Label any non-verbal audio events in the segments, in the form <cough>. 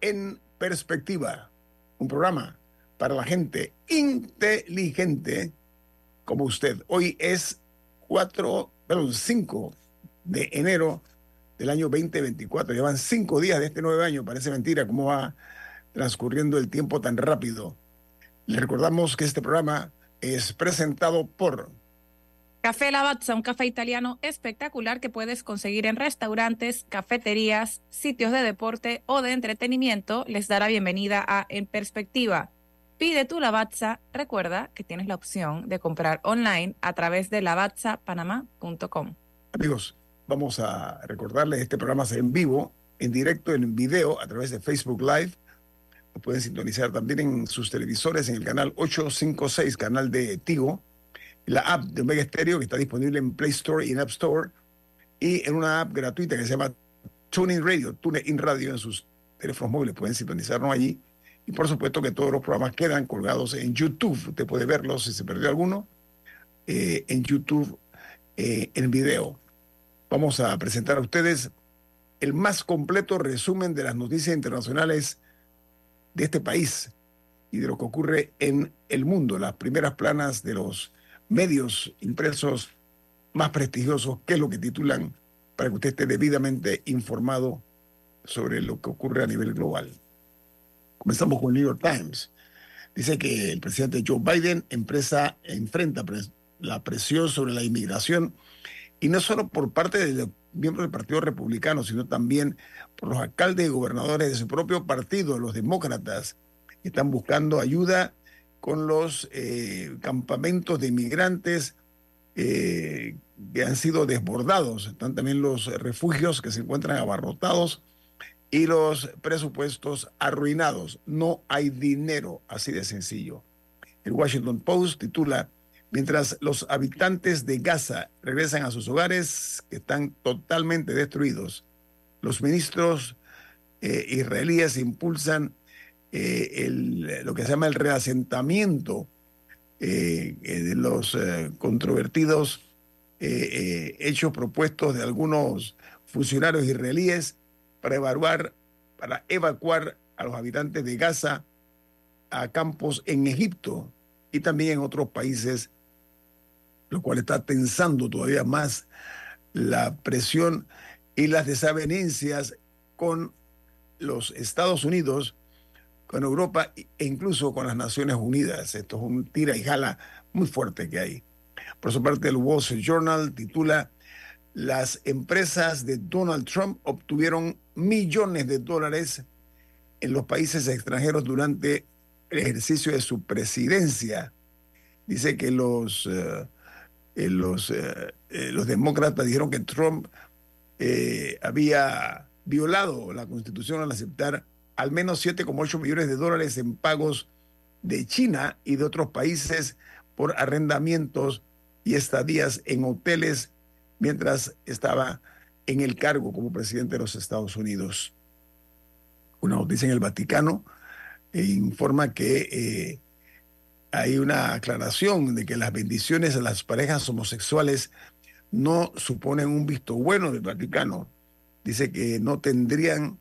En Perspectiva, un programa para la gente inteligente como usted. Hoy es 4, perdón, 5 de enero del año 2024. Llevan cinco días de este nuevo año. Parece mentira cómo va transcurriendo el tiempo tan rápido. Le recordamos que este programa es presentado por Café Lavazza, un café italiano espectacular que puedes conseguir en restaurantes, cafeterías, sitios de deporte o de entretenimiento, les dará bienvenida a En Perspectiva. Pide tu Lavazza, recuerda que tienes la opción de comprar online a través de lavazzapanamá.com. Amigos, vamos a recordarles, este programa es en vivo, en directo, en video, a través de Facebook Live. Lo pueden sintonizar también en sus televisores en el canal 856, canal de Tigo, la app de Omega Stereo que está disponible en Play Store y en App Store, y en una app gratuita que se llama TuneIn Radio, TuneIn Radio en sus teléfonos móviles, pueden sintonizarnos allí. Y por supuesto que todos los programas quedan colgados en YouTube. Usted puede verlos si se perdió alguno eh, en YouTube eh, en video. Vamos a presentar a ustedes el más completo resumen de las noticias internacionales de este país y de lo que ocurre en el mundo, las primeras planas de los medios impresos más prestigiosos, que es lo que titulan, para que usted esté debidamente informado sobre lo que ocurre a nivel global. Comenzamos con el New York Times. Dice que el presidente Joe Biden empresa, enfrenta la presión sobre la inmigración y no solo por parte de los miembros del Partido Republicano, sino también por los alcaldes y gobernadores de su propio partido, los demócratas, que están buscando ayuda con los eh, campamentos de inmigrantes eh, que han sido desbordados. Están también los refugios que se encuentran abarrotados y los presupuestos arruinados. No hay dinero, así de sencillo. El Washington Post titula, mientras los habitantes de Gaza regresan a sus hogares que están totalmente destruidos, los ministros eh, israelíes impulsan eh, el- lo que se llama el reasentamiento eh, eh, de los eh, controvertidos eh, eh, hechos propuestos de algunos funcionarios israelíes para evaluar, para evacuar a los habitantes de Gaza a campos en Egipto y también en otros países, lo cual está tensando todavía más la presión y las desavenencias con los Estados Unidos, con Europa e incluso con las Naciones Unidas. Esto es un tira y jala muy fuerte que hay. Por su parte, el Wall Street Journal titula Las empresas de Donald Trump obtuvieron millones de dólares en los países extranjeros durante el ejercicio de su presidencia. Dice que los, eh, eh, los, eh, los demócratas dijeron que Trump había violado la constitución al aceptar al menos 7,8 millones de dólares en pagos de China y de otros países por arrendamientos y estadías en hoteles mientras estaba en el cargo como presidente de los Estados Unidos. Una noticia en el Vaticano eh, informa que eh, hay una aclaración de que las bendiciones a las parejas homosexuales no suponen un visto bueno del Vaticano. Dice que no tendrían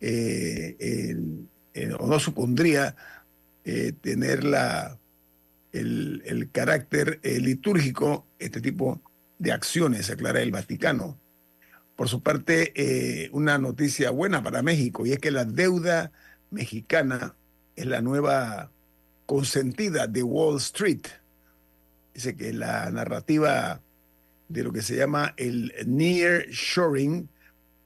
eh, o no supondría eh, tener la, el, carácter eh, litúrgico este tipo de acciones, aclara el Vaticano. Por su parte, una noticia buena para México y es que la deuda mexicana es la nueva consentida de Wall Street. Dice que la narrativa de lo que se llama el near shoring,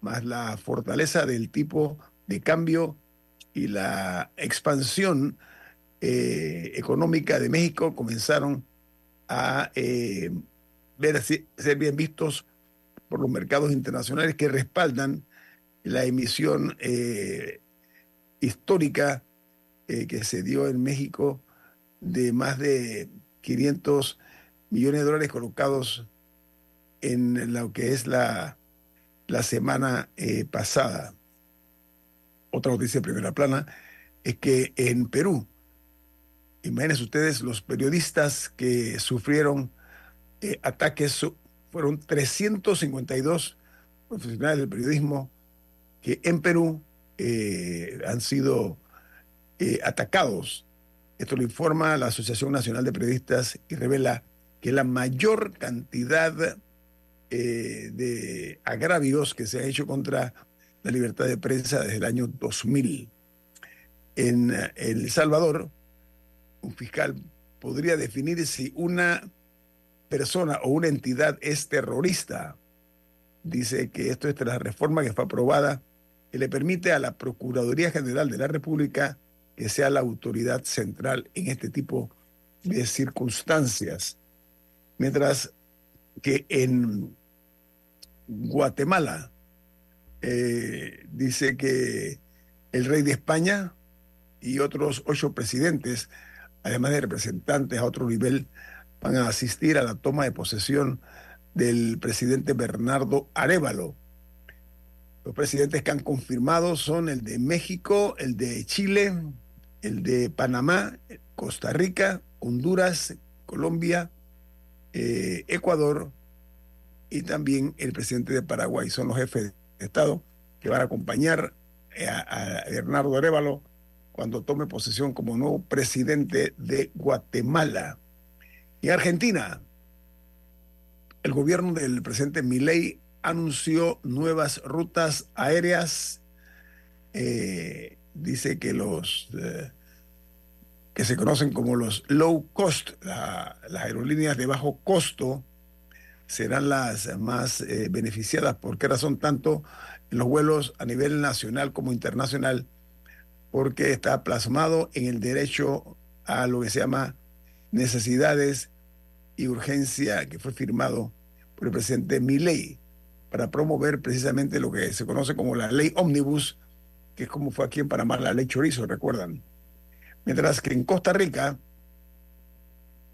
más la fortaleza del tipo de cambio y la expansión eh, económica de México comenzaron a eh, ser bien vistos por los mercados internacionales que respaldan la emisión eh, histórica que se dio en México de más de 500 millones de dólares colocados en lo que es la, la semana pasada. Otra noticia de primera plana es que en Perú Imagínense ustedes los periodistas que sufrieron eh, ataques, fueron 352 profesionales del periodismo que en Perú eh, han sido eh, atacados. Esto lo informa la Asociación Nacional de Periodistas y revela que la mayor cantidad agravios que se ha hecho contra la libertad de prensa desde el año 2000. En El Salvador, un fiscal podría definir si una persona o una entidad es terrorista. Dice que esto es la reforma que fue aprobada que le permite a la Procuraduría General de la República que sea la autoridad central en este tipo de circunstancias. Mientras que en Guatemala eh, dice que el rey de España y otros ocho presidentes además de representantes a otro nivel, van a asistir a la toma de posesión del presidente Bernardo Arevalo. Los presidentes que han confirmado son el de México, el de Chile, el de Panamá, Costa Rica, Honduras, Colombia, eh, Ecuador y también el presidente de Paraguay. Son los jefes de Estado que van a acompañar a, a Bernardo Arevalo cuando tome posesión como nuevo presidente de Guatemala. Y Argentina, el gobierno del presidente Milei anunció nuevas rutas aéreas. Eh, dice que los eh, que se conocen como los low cost, las aerolíneas de bajo costo, serán las más eh, beneficiadas. ¿Por qué razón? Tanto los vuelos a nivel nacional como internacional porque está plasmado en el derecho a lo que se llama necesidades y urgencia que fue firmado por el presidente Milei para promover precisamente lo que se conoce como la ley Omnibus, que es como fue aquí en Panamá la ley Chorizo, recuerdan. Mientras que en Costa Rica,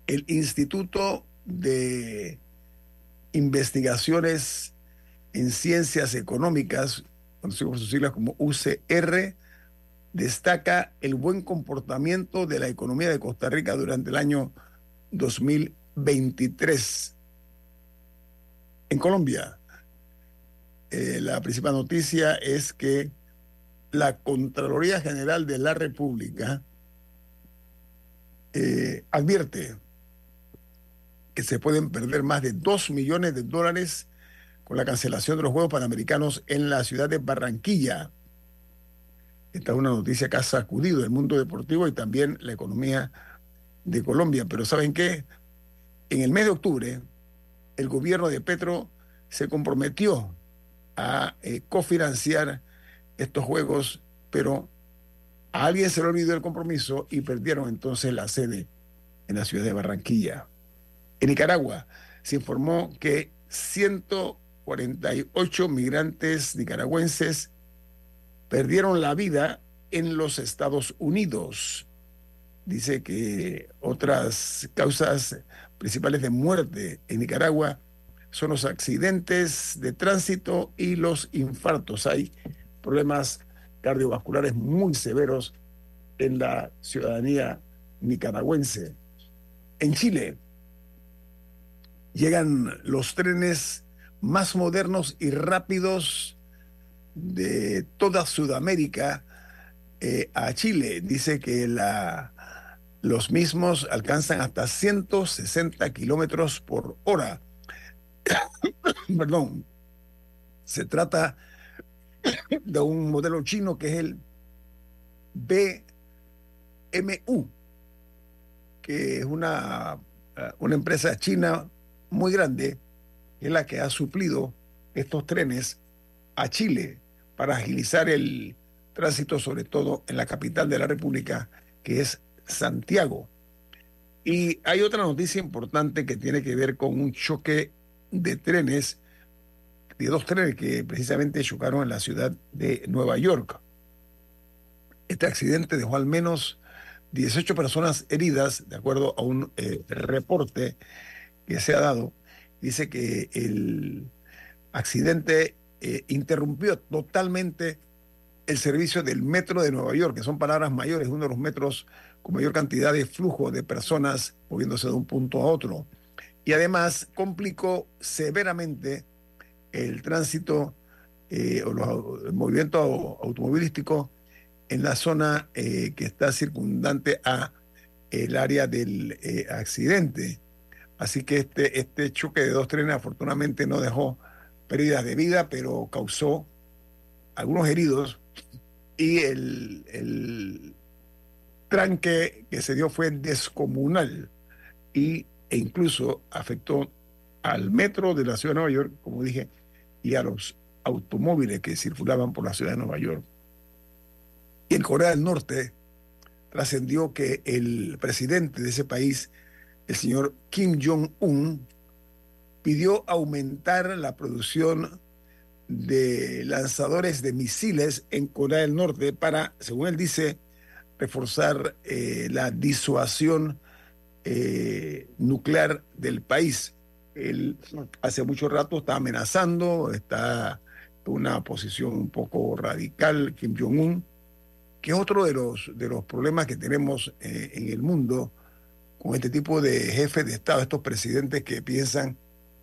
el Instituto de Investigaciones en Ciencias Económicas, conocido por sus siglas como UCR, destaca el buen comportamiento de la economía de Costa Rica durante el año 2023. En Colombia, eh, la principal noticia es que la Contraloría General de la República eh, advierte se pueden perder más de 2 millones de dólares con la cancelación de los Juegos Panamericanos en la ciudad de Barranquilla. Esta es una noticia que ha sacudido el mundo deportivo y también la economía de Colombia. Pero ¿saben qué? En el mes de octubre, el gobierno de Petro se comprometió a eh, cofinanciar estos juegos, pero a alguien se le olvidó el compromiso y perdieron entonces la sede en la ciudad de Barranquilla. En Nicaragua se informó que 148 migrantes nicaragüenses perdieron la vida en los Estados Unidos. Dice que otras causas principales de muerte en Nicaragua son los accidentes de tránsito y los infartos. Hay problemas cardiovasculares muy severos en la ciudadanía nicaragüense. En Chile llegan los trenes más modernos y rápidos de toda Sudamérica eh, a Chile. Dice que los mismos alcanzan hasta 160 kilómetros por hora. <coughs> Perdón. Se trata de un modelo chino que es el BMU, que es una, eh, una empresa china muy grande, es la que ha suplido estos trenes a Chile para agilizar el tránsito, sobre todo en la capital de la República, que es Santiago. Y hay otra noticia importante que tiene que ver con un choque de trenes, de dos trenes que precisamente chocaron en la ciudad de Nueva York. Este accidente dejó al menos 18 personas heridas, de acuerdo a un eh, reporte que se ha dado. Dice que el accidente eh, interrumpió totalmente el servicio del metro de Nueva York, que son palabras mayores, uno de los metros con mayor cantidad de flujo de personas moviéndose de un punto a otro. Y además complicó severamente el tránsito eh, o los, el movimiento automovilístico en la zona eh, que está circundante a el área del accidente. Así que este, este choque de dos trenes afortunadamente no dejó pérdidas de vida, pero causó algunos heridos y el, el tranque que se dio fue descomunal y, e incluso afectó al metro de la ciudad de Nueva York, como dije, y a los automóviles que circulaban por la ciudad de Nueva York. Y en Corea del Norte trascendió que el presidente de ese país, el señor Kim Jong-un, pidió aumentar la producción de lanzadores de misiles en Corea del Norte para, según él dice, reforzar eh, la disuasión eh, nuclear del país. Él hace mucho rato está amenazando, está en una posición un poco radical, Kim Jong-un, que es otro de los, de los problemas que tenemos eh, en el mundo con este tipo de jefes de Estado, estos presidentes que piensan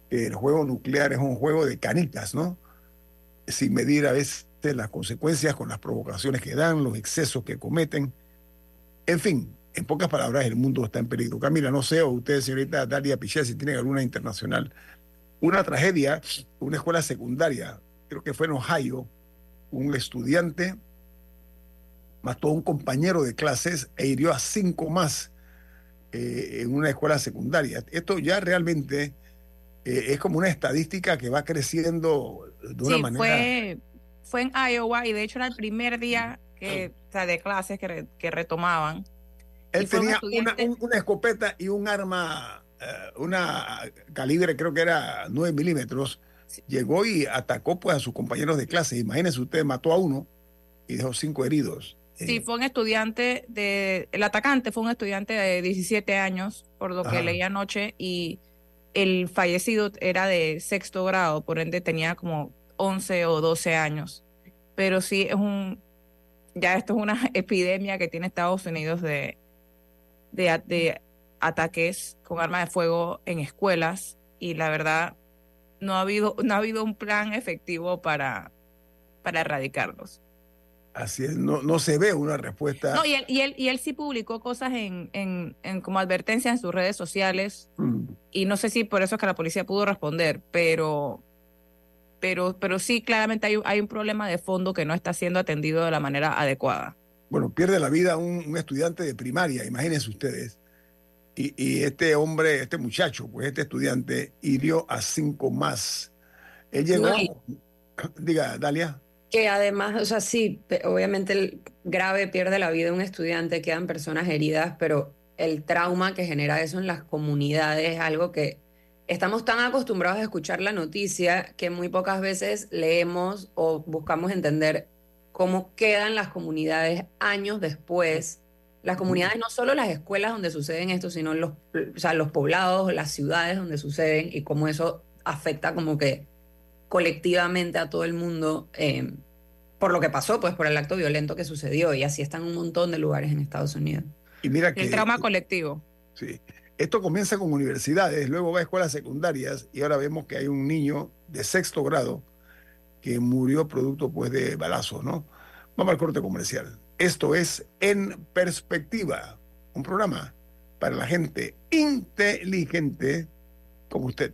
que el juego nuclear es un juego de canicas, ¿no? Sin medir a veces las consecuencias con las provocaciones que dan, los excesos que cometen. En fin, en pocas palabras, el mundo está en peligro. Camila, no sé, o ustedes, señorita Dalia Pichel, si tienen alguna internacional. Una tragedia, una escuela secundaria, creo que fue en Ohio, un estudiante mató a un compañero de clases e hirió a cinco más eh, en una escuela secundaria. Esto ya realmente eh, es como una estadística que va creciendo de una Sí, manera. fue, fue en Iowa y de hecho era el primer día que, o sea, de clases que, re- que retomaban. Él un tenía una, un- una escopeta y un arma, eh, una calibre creo que era 9 milímetros. Llegó y atacó pues a sus compañeros de clase. Imagínense usted, mató a uno y dejó cinco heridos. Sí, Eh, fue un estudiante de, el atacante fue un estudiante de 17 años, por lo que Ajá. leí anoche, y el fallecido era de sexto grado, por ende tenía como 11 o 12 años. Pero sí es un, ya esto es una <laughs> epidemia que tiene Estados Unidos de, de, de ataques con armas de fuego en escuelas, y la verdad no ha habido, no ha habido un plan efectivo para, para erradicarlos. Así es, no, no se ve una respuesta. No, y él, y él, y él sí publicó cosas en, en, en como advertencias en sus redes sociales Mm, y no sé si por eso es que la policía pudo responder, pero, pero, pero sí claramente hay, un- hay un problema de fondo que no está siendo atendido de la manera adecuada. Bueno, pierde la vida un, un estudiante de primaria, imagínense ustedes. Y, y este hombre, este muchacho, pues este estudiante, hirió a cinco más. Él llegó, No, diga, Dalia. Que además, o sea, sí, obviamente el grave pierde la vida un estudiante, quedan personas heridas, pero el trauma que genera eso en las comunidades es algo que estamos tan acostumbrados a escuchar la noticia que muy pocas veces leemos o buscamos entender cómo quedan las comunidades años después. Las comunidades, no solo las escuelas donde suceden esto, sino los, o sea, los poblados, las ciudades donde suceden y cómo eso afecta como que colectivamente a todo el mundo eh, por lo que pasó, pues por el acto violento que sucedió. Y así están un montón de lugares en Estados Unidos. Y mira que El trauma colectivo. sí, esto comienza con universidades, luego va a escuelas secundarias y ahora vemos que hay un niño de sexto grado que murió producto pues de balazos, ¿no? Vamos al corte comercial. Esto es En Perspectiva, un programa para la gente inteligente como usted.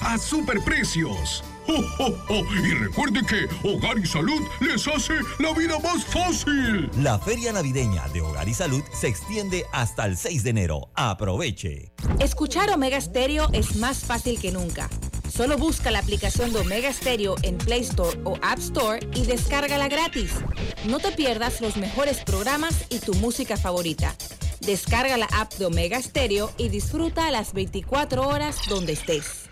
a superprecios. ¡Oh, oh, oh! Y recuerde que Hogar y Salud les hace la vida más fácil. La feria navideña de Hogar y Salud se extiende hasta el 6 de enero. Aproveche. Escuchar Omega Stereo es más fácil que nunca. Solo busca la aplicación de Omega Stereo en Play Store o App Store y descárgala gratis. No te pierdas los mejores programas y tu música favorita. Descarga la app de Omega Stereo y disfruta las 24 horas donde estés.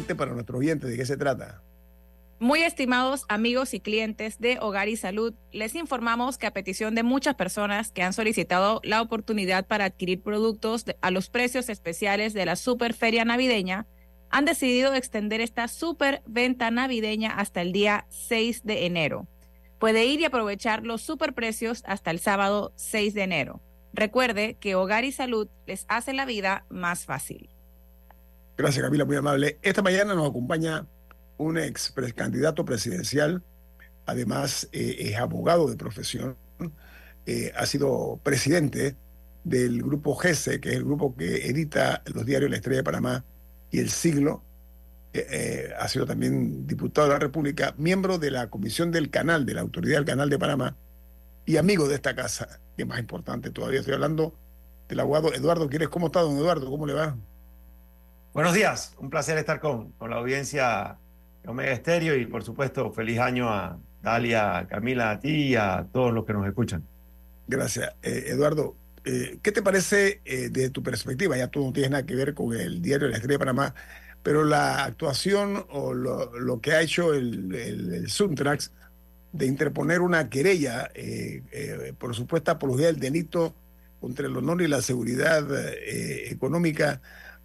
Para nuestros oyentes. ¿De qué se trata? Muy estimados amigos y clientes de Hogar y Salud, les informamos que a petición de muchas personas que han solicitado la oportunidad para adquirir productos a los precios especiales de la Super Feria Navideña, han decidido extender esta super venta navideña hasta el día 6 de enero. Puede ir y aprovechar los super precios hasta el sábado 6 de enero. Recuerde que Hogar y Salud les hace la vida más fácil. Gracias, Camila, muy amable. Esta mañana nos acompaña un ex candidato presidencial, además eh, es abogado de profesión, eh, ha sido presidente del grupo GESE, que es el grupo que edita los diarios La Estrella de Panamá y El Siglo. Eh, ha sido también diputado de la República, miembro de la Comisión del Canal, de la Autoridad del Canal de Panamá, y amigo de esta casa, que es más importante todavía. Estoy hablando del abogado Eduardo Quieres. ¿Cómo está, don Eduardo? ¿Cómo le va? Buenos días, un placer estar con, con la audiencia de Omega Estéreo y por supuesto feliz año a Dalia, a Camila, a ti y a todos los que nos escuchan. Gracias. Eh, Eduardo, eh, ¿qué te parece eh, de tu perspectiva? Ya tú no tienes nada que ver con el diario La Estrella de Panamá, pero la actuación o lo, lo que ha hecho el, el, el Suntrax de interponer una querella eh, eh, por supuesta apología del delito contra el honor y la seguridad eh, económica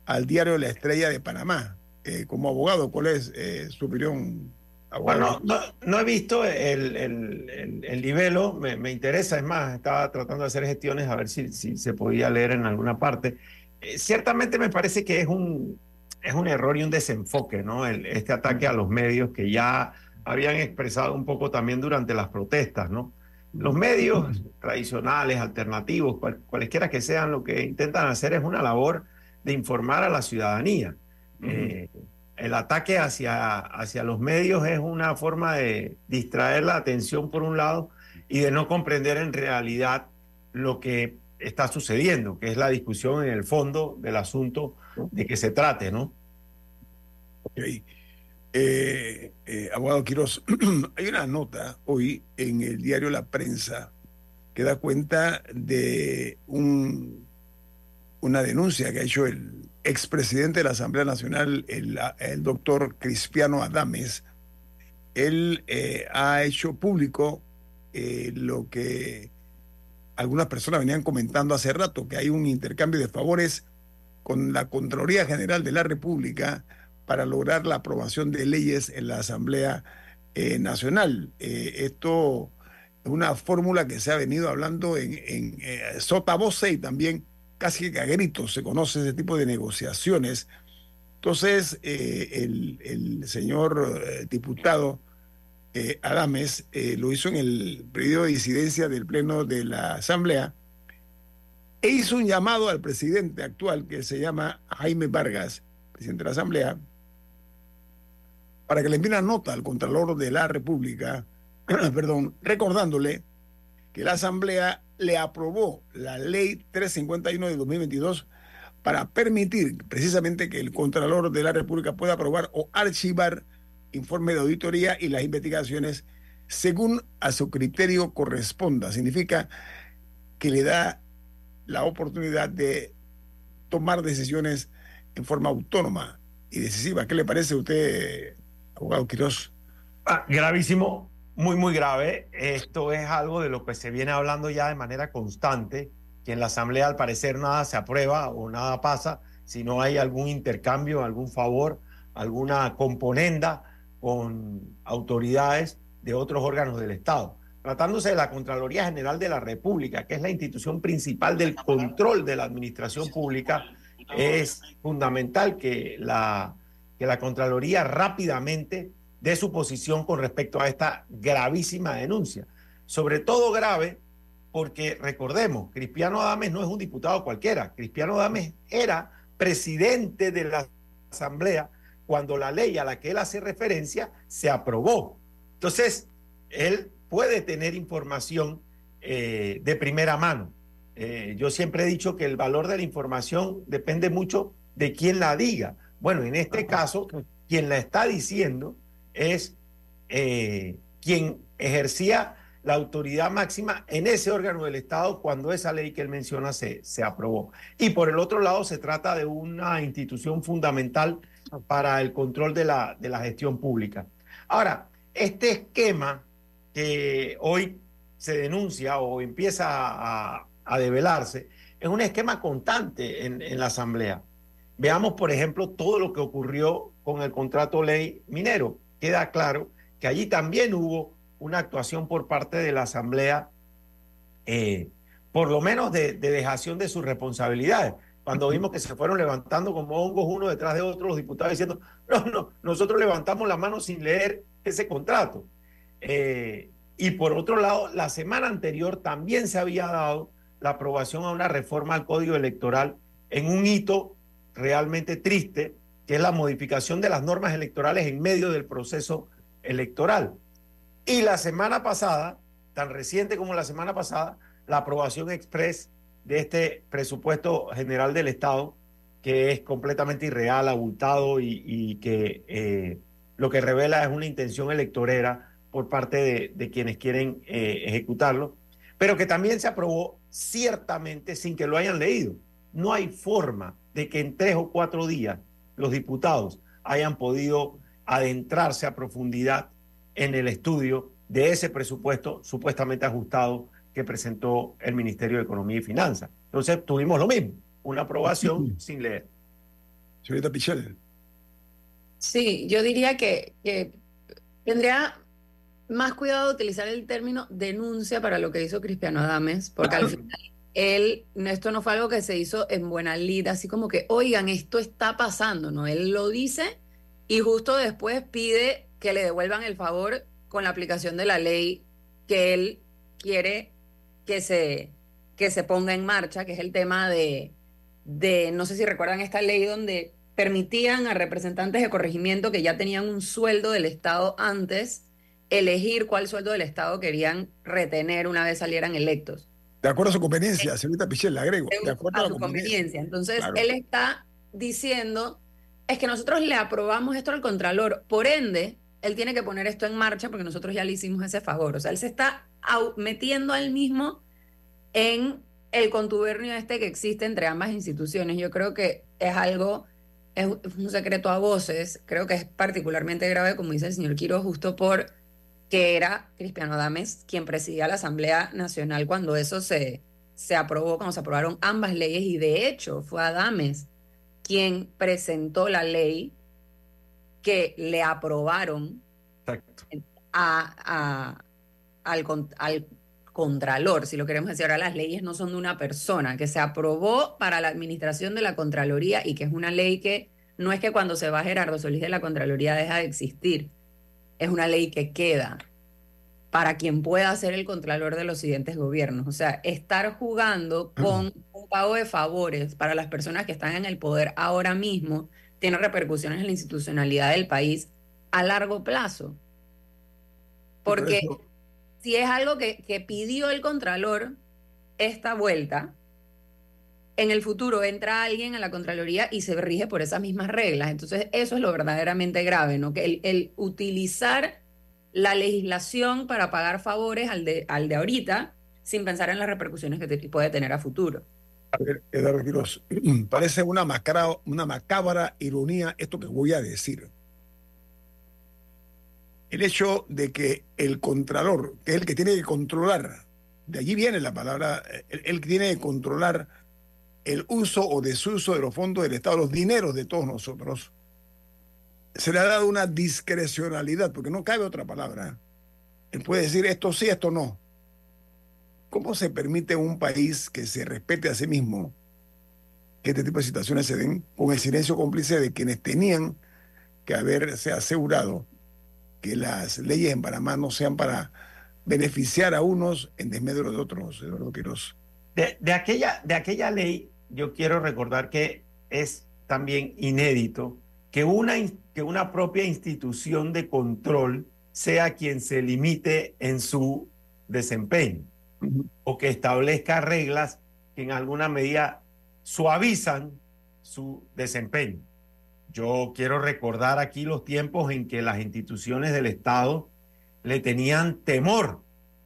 al diario La Estrella de Panamá. Eh, como abogado, ¿cuál es eh, su opinión? abogado? Bueno, no, no he visto el, el, el, el libelo, me, me interesa, es más, estaba tratando de hacer gestiones a ver si, si se podía leer en alguna parte. Eh, ciertamente me parece que es un, es un error y un desenfoque, ¿no? Este ataque a los medios que ya habían expresado un poco también durante las protestas, ¿no? Los medios tradicionales, alternativos, cual- cualesquiera que sean, lo que intentan hacer es una labor de informar a la ciudadanía. Eh, el ataque hacia, hacia los medios es una forma de distraer la atención por un lado y de no comprender en realidad lo que está sucediendo, que es la discusión en el fondo del asunto de que se trate, ¿no? Ok. Eh, eh, abogado Quiroz, <clears throat> hay una nota hoy en el diario La Prensa que da cuenta de un, una denuncia que ha hecho el expresidente de la Asamblea Nacional, el, doctor Cristiano Adames. Él eh, ha hecho público eh, lo que algunas personas venían comentando hace rato, que hay un intercambio de favores con la Contraloría General de la República para lograr la aprobación de leyes en la Asamblea eh, Nacional. Esto es una fórmula que se ha venido hablando en, en y también casi que a gritos se conoce ese tipo de negociaciones. Entonces, eh, el, señor eh, diputado eh, Adames lo hizo en el periodo de disidencia del Pleno de la Asamblea e hizo un llamado al presidente actual que se llama Jaime Vargas, presidente de la Asamblea, para que le envíe una nota al Contralor de la República <clears throat> perdón, recordándole que la Asamblea le aprobó la ley 351 de 2022 para permitir precisamente que el Contralor de la República pueda aprobar o archivar informe de auditoría y las investigaciones según a su criterio corresponda. Significa que le da la oportunidad de tomar decisiones en forma autónoma y decisiva. ¿Qué le parece a usted, abogado Quiroz? Ah, gravísimo, muy, muy grave. Esto es algo de lo que se viene hablando ya de manera constante, que en la Asamblea al parecer nada se aprueba o nada pasa si no hay algún intercambio, algún favor, alguna componenda con autoridades de otros órganos del Estado. Tratándose de la Contraloría General de la República, que es la institución principal del control de la administración pública, es fundamental que la, que la Contraloría rápidamente dé su posición con respecto a esta gravísima denuncia. Sobre todo grave porque recordemos, Cristiano Adames no es un diputado cualquiera, Cristiano Adames era presidente de la Asamblea cuando la ley a la que él hace referencia se aprobó. Entonces, él puede tener información eh, de primera mano. Eh, yo siempre he dicho que el valor de la información depende mucho de quién la diga. Bueno, en este caso, quien la está diciendo es eh, quien ejercía la autoridad máxima en ese órgano del Estado cuando esa ley que él menciona se, se aprobó. Y por el otro lado, se trata de una institución fundamental para el control de la, de la gestión pública. Ahora, este esquema que hoy se denuncia o empieza a, a develarse es un esquema constante en, en, la Asamblea. Veamos, por ejemplo, todo lo que ocurrió con el contrato ley minero. Queda claro que allí también hubo una actuación por parte de la Asamblea, eh, por lo menos de, de, dejación de sus responsabilidades. Cuando vimos que se fueron levantando como hongos uno detrás de otro los diputados diciendo, no, no, nosotros levantamos la mano sin leer ese contrato. Eh, y por otro lado, la semana anterior también se había dado la aprobación a una reforma al Código Electoral en un hito realmente triste, que es la modificación de las normas electorales en medio del proceso electoral. Y la semana pasada, tan reciente como la semana pasada, la aprobación express de este presupuesto general del Estado, que es completamente irreal, abultado y, que eh, lo que revela es una intención electorera por parte de, de quienes quieren eh, ejecutarlo, pero que también se aprobó ciertamente sin que lo hayan leído. No hay forma de que en tres o cuatro días los diputados hayan podido adentrarse a profundidad en el estudio de ese presupuesto supuestamente ajustado que presentó el Ministerio de Economía y Finanzas. Entonces tuvimos lo mismo, una aprobación sin leer. Señorita Pichel. Sí, yo diría que, que, tendría más cuidado de utilizar el término denuncia para lo que hizo Cristiano Adames, porque al final <laughs> él, esto no fue algo que se hizo en buena lid, así como que, oigan, esto está pasando, ¿no? Él lo dice y justo después pide que le devuelvan el favor con la aplicación de la ley que él quiere que se, que se ponga en marcha, que es el tema de, de, no sé si recuerdan esta ley donde permitían a representantes de corregimiento que ya tenían un sueldo del Estado antes elegir cuál sueldo del Estado querían retener una vez salieran electos. De acuerdo a su conveniencia, eh, señorita Pichel, le agrego. De acuerdo a, a su conveniencia. conveniencia. Entonces, claro. él está diciendo, es que nosotros le aprobamos esto al Contralor, por ende, él tiene que poner esto en marcha porque nosotros ya le hicimos ese favor. O sea, él se está metiendo al mismo en el contubernio este que existe entre ambas instituciones. Yo creo que es algo, es un secreto a voces, creo que es particularmente grave, como dice el señor Quiro, justo por que era Cristiano Adames quien presidía la Asamblea Nacional cuando eso se, se aprobó, cuando se aprobaron ambas leyes, y de hecho fue Adames quien presentó la ley que le aprobaron a, a, al, al Contralor, si lo queremos decir. Ahora las leyes no son de una persona, que se aprobó para la administración de la Contraloría y que es una ley que no es que cuando se va Gerardo Solís de la Contraloría deja de existir, es una ley que queda para quien pueda ser el Contralor de los siguientes gobiernos. O sea, estar jugando con un pago de favores para las personas que están en el poder ahora mismo tiene repercusiones en la institucionalidad del país a largo plazo. Porque si es algo que, que pidió el Contralor esta vuelta, en el futuro entra alguien a la Contraloría y se rige por esas mismas reglas. Entonces, eso es lo verdaderamente grave, ¿no? Que el, utilizar la legislación para pagar favores al de, al de ahorita sin pensar en las repercusiones que puede tener a futuro. A ver, Eduardo <clears throat> parece una, macra- una macabra ironía esto que voy a decir. El hecho de que el contralor, que es el que tiene que controlar, de allí viene la palabra, el, el que tiene que controlar el uso o desuso de los fondos del Estado, los dineros de todos nosotros, se le ha dado una discrecionalidad, porque no cabe otra palabra. Él puede decir esto sí, esto no. ¿Cómo se permite un país que se respete a sí mismo que este tipo de situaciones se den con el silencio cómplice de quienes tenían que haberse asegurado que las leyes en Panamá no sean para beneficiar a unos en desmedro de otros, Eduardo Quiroz? De aquella, de aquella ley, yo quiero recordar que es también inédito que una, que una propia institución de control sea quien se limite en su desempeño o que establezca reglas que en alguna medida suavizan su desempeño. Yo quiero recordar aquí los tiempos en que las instituciones del Estado le tenían temor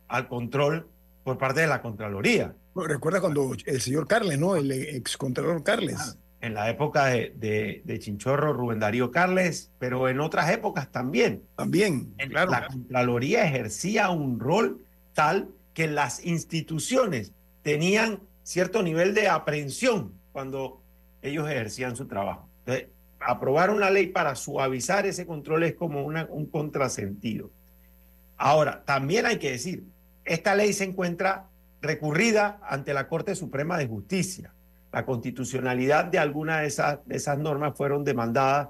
al control por parte de la Contraloría. Recuerda cuando el señor Carles, ¿no? El excontralor Carles. En la época de, de- de Chinchorro, Rubén Darío Carles, pero en otras épocas también. También, En- claro. La Contraloría ejercía un rol tal que las instituciones tenían cierto nivel de aprehensión cuando ellos ejercían su trabajo. Entonces, aprobar una ley para suavizar ese control es como una- un contrasentido. Ahora, también hay que decir, esta ley se encuentra recurrida ante la Corte Suprema de Justicia. La constitucionalidad de algunas de esas, de esas normas fueron demandadas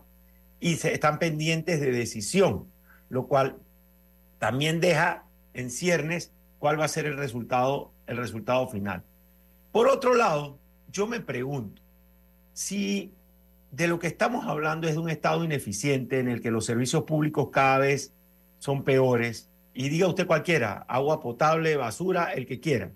y están pendientes de decisión, lo cual también deja en ciernes cuál va a ser el resultado, el resultado final. Por otro lado, yo me pregunto si de lo que estamos hablando es de un Estado ineficiente en el que los servicios públicos cada vez son peores, y diga usted cualquiera, agua potable, basura, el que quiera.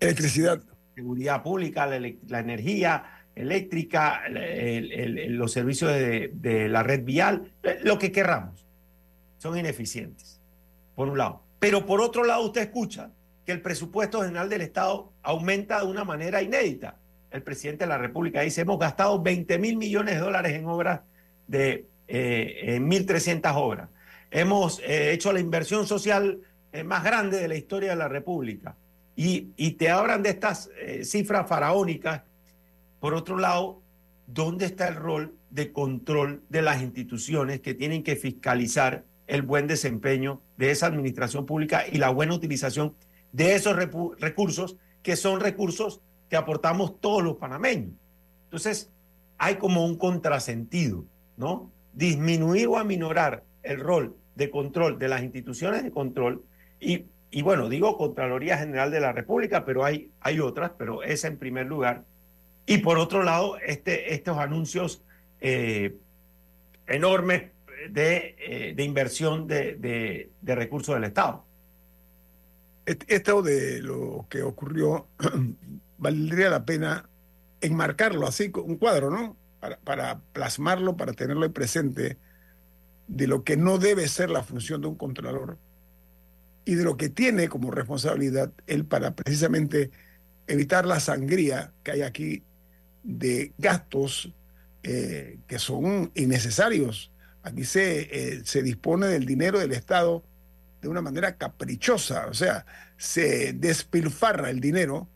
Electricidad. Seguridad pública, la, energía eléctrica, el- el- el- los servicios de, la red vial, eh, lo que querramos, son ineficientes, por un lado. Pero por otro lado, usted escucha que el presupuesto general del Estado aumenta de una manera inédita. El presidente de la República dice, hemos gastado 20 mil millones de dólares en obras de eh, en 1.300 obras. Hemos eh, hecho la inversión social eh, más grande de la historia de la República. Y, te hablan de estas eh, cifras faraónicas. Por otro lado, ¿dónde está el rol de control de las instituciones que tienen que fiscalizar el buen desempeño de esa administración pública y la buena utilización de esos recursos que son recursos que aportamos todos los panameños? Entonces, hay como un contrasentido, ¿no? Disminuir o aminorar el rol de control de las instituciones de control y, y bueno, digo Contraloría General de la República, pero hay, hay otras, pero esa en primer lugar. Y por otro lado, este, estos anuncios eh, enormes de, eh, de inversión de, de- recursos del Estado. Esto de lo que ocurrió, <clears throat> valdría la pena enmarcarlo así, un cuadro, ¿no? Para, para plasmarlo, para tenerlo presente, de lo que no debe ser la función de un controlador y de lo que tiene como responsabilidad él para precisamente evitar la sangría que hay aquí de gastos eh, que son innecesarios. Aquí se, eh, se dispone del dinero del Estado de una manera caprichosa, o sea, se despilfarra el dinero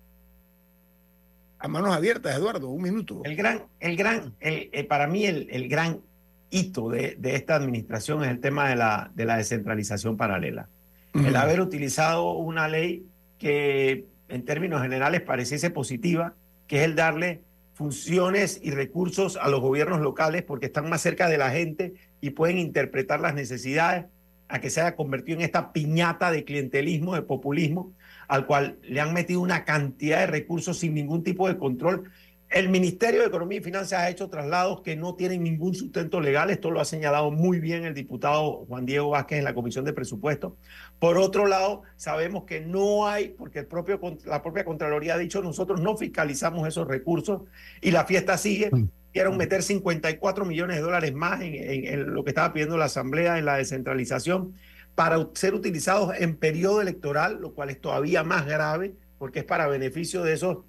a manos abiertas, Eduardo, un minuto. El gran, el gran, el- eh, para mí el, el gran hito de, de esta administración es el tema de la, de la descentralización paralela. El haber utilizado una ley que en términos generales pareciese positiva, que es el darle funciones y recursos a los gobiernos locales porque están más cerca de la gente y pueden interpretar las necesidades a que se haya convertido en esta piñata de clientelismo, de populismo, al cual le han metido una cantidad de recursos sin ningún tipo de control. El Ministerio de Economía y Finanzas ha hecho traslados que no tienen ningún sustento legal. Esto lo ha señalado muy bien el diputado Juan Diego Vázquez en la Comisión de Presupuestos. Por otro lado, sabemos que no hay, porque el propio, la propia Contraloría ha dicho, nosotros no fiscalizamos esos recursos y la fiesta sigue. Quieren meter 54 millones de dólares más en, en lo que estaba pidiendo la Asamblea en la descentralización para ser utilizados en periodo electoral, lo cual es todavía más grave porque es para beneficio de esos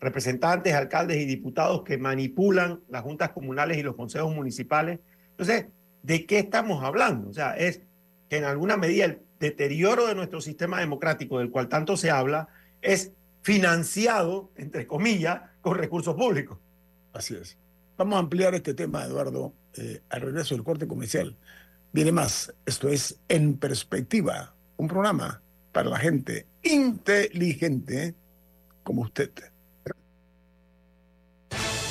representantes, alcaldes y diputados que manipulan las juntas comunales y los consejos municipales. Entonces, ¿de qué estamos hablando? O sea, es que en alguna medida el deterioro de nuestro sistema democrático, del cual tanto se habla, es financiado, entre comillas, con recursos públicos. Así es. Vamos a ampliar este tema, Eduardo, eh, al regreso del corte comercial. Viene más. Esto es En Perspectiva, un programa para la gente inteligente como usted.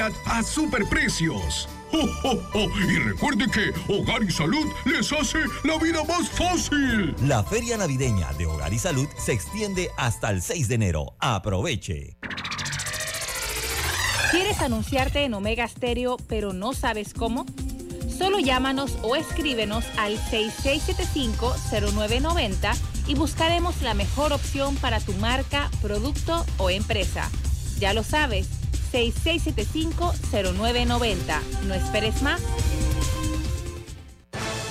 a superprecios. <laughs> ¡Oh, Y recuerde que Hogar y Salud les hace la vida más fácil. La feria navideña de Hogar y Salud se extiende hasta el 6 de enero. Aproveche. ¿Quieres anunciarte en Omega Stereo pero no sabes cómo? Solo llámanos o escríbenos al 6675-0990 y buscaremos la mejor opción para tu marca, producto o empresa. Ya lo sabes 6675-0990. No esperes más.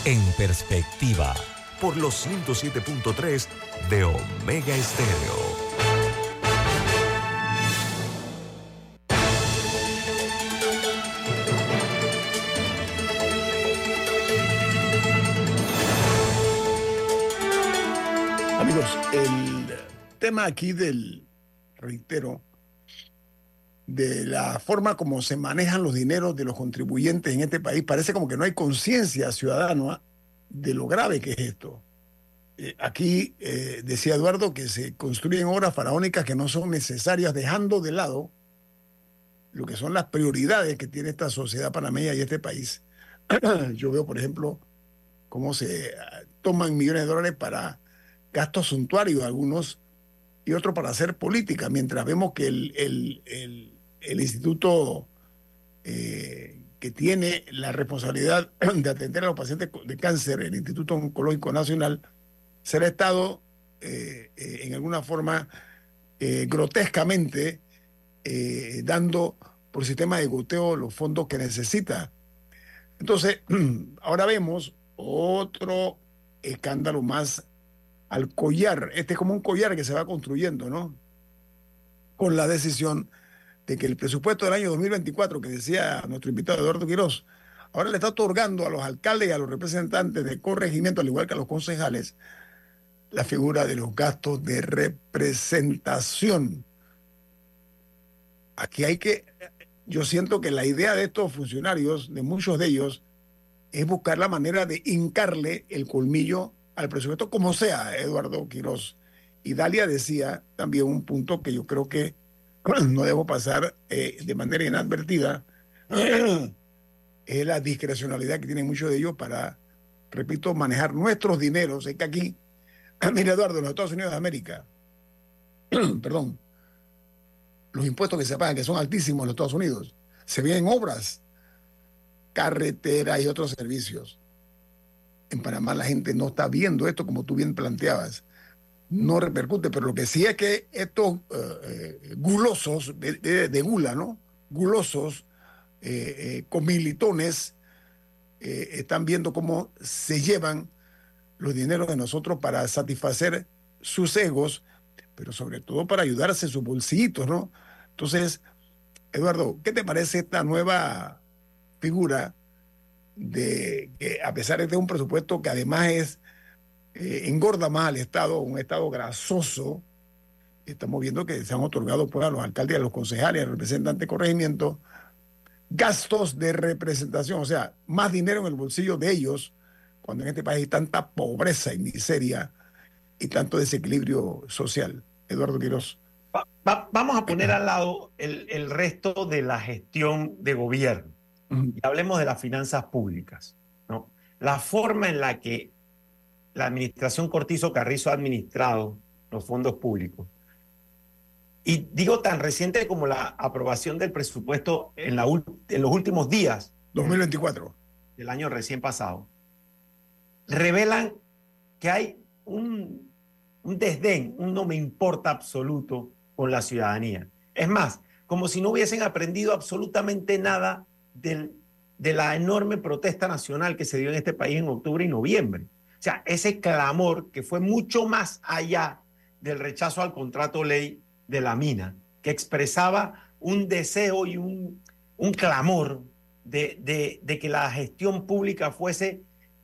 En perspectiva, por los 107.3 de Omega Estéreo. Amigos, el tema aquí del, reitero, de la forma como se manejan los dineros de los contribuyentes en este país, parece como que no hay conciencia ciudadana de lo grave que es esto. Eh, aquí eh, decía Eduardo que se construyen obras faraónicas que no son necesarias, dejando de lado lo que son las prioridades que tiene esta sociedad panameña y este país. <clears throat> Yo veo, por ejemplo, cómo se ah, toman millones de dólares para gastos suntuarios algunos y otros para hacer política, mientras vemos que el, instituto eh, que tiene la responsabilidad <clears throat> de atender a los pacientes de cáncer, el Instituto Oncológico Nacional, será estado eh, eh, en alguna forma grotescamente dando por sistema de goteo los fondos que necesita. Entonces, <clears throat> ahora vemos otro escándalo más al collar. Este es como un collar que se va construyendo, ¿no? Con la decisión de que el presupuesto del año 2024, que decía nuestro invitado Eduardo Quiroz, ahora le está otorgando a los alcaldes y a los representantes de corregimiento, al igual que a los concejales, la figura de los gastos de representación. Aquí hay que, yo siento que la idea de estos funcionarios, de muchos de ellos, es buscar la manera de hincarle el colmillo al presupuesto, como sea, Eduardo Quiroz. Y Dalia decía también un punto que yo creo que <clears throat> no debo pasar eh, de manera inadvertida <clears throat> es la discrecionalidad que tienen muchos de ellos para, repito, manejar nuestros dineros. Es que aquí, <clears throat> mira Eduardo, en los Estados Unidos de América, perdón, los impuestos que se pagan, que son altísimos en los Estados Unidos, se vienen obras, carreteras y otros servicios. En Panamá la gente no está viendo esto como tú bien planteabas no repercute, pero lo que sí es que estos eh, eh, gulosos de, gula, ¿no? Gulosos, eh, comilitones, están viendo cómo se llevan los dineros de nosotros para satisfacer sus egos, pero sobre todo para ayudarse sus bolsillitos, ¿no? Entonces, Eduardo, ¿qué te parece esta nueva figura de que a pesar de un presupuesto que además es eh, engorda más al Estado, un Estado grasoso, estamos viendo que se han otorgado pues, a los alcaldes, a los concejales, al representante de corregimiento, gastos de representación, o sea, más dinero en el bolsillo de ellos, cuando en este país hay tanta pobreza y miseria y tanto desequilibrio social. Eduardo Quiroz. Va- va- vamos a poner al lado el, el resto de la gestión de gobierno y hablemos de las finanzas públicas. ¿no? La forma en la que la administración Cortizo Carrizo ha administrado los fondos públicos. Y digo tan reciente como la aprobación del presupuesto en, la ul- en los últimos días 2024. del año recién pasado, revelan que hay un, un desdén, un no me importa absoluto con la ciudadanía. Es más, como si no hubiesen aprendido absolutamente nada del- de la enorme protesta nacional que se dio en este país en octubre y noviembre. O sea, ese clamor que fue mucho más allá del rechazo al contrato ley de la mina, que expresaba un deseo y un, un clamor de, de- de que la gestión pública fuese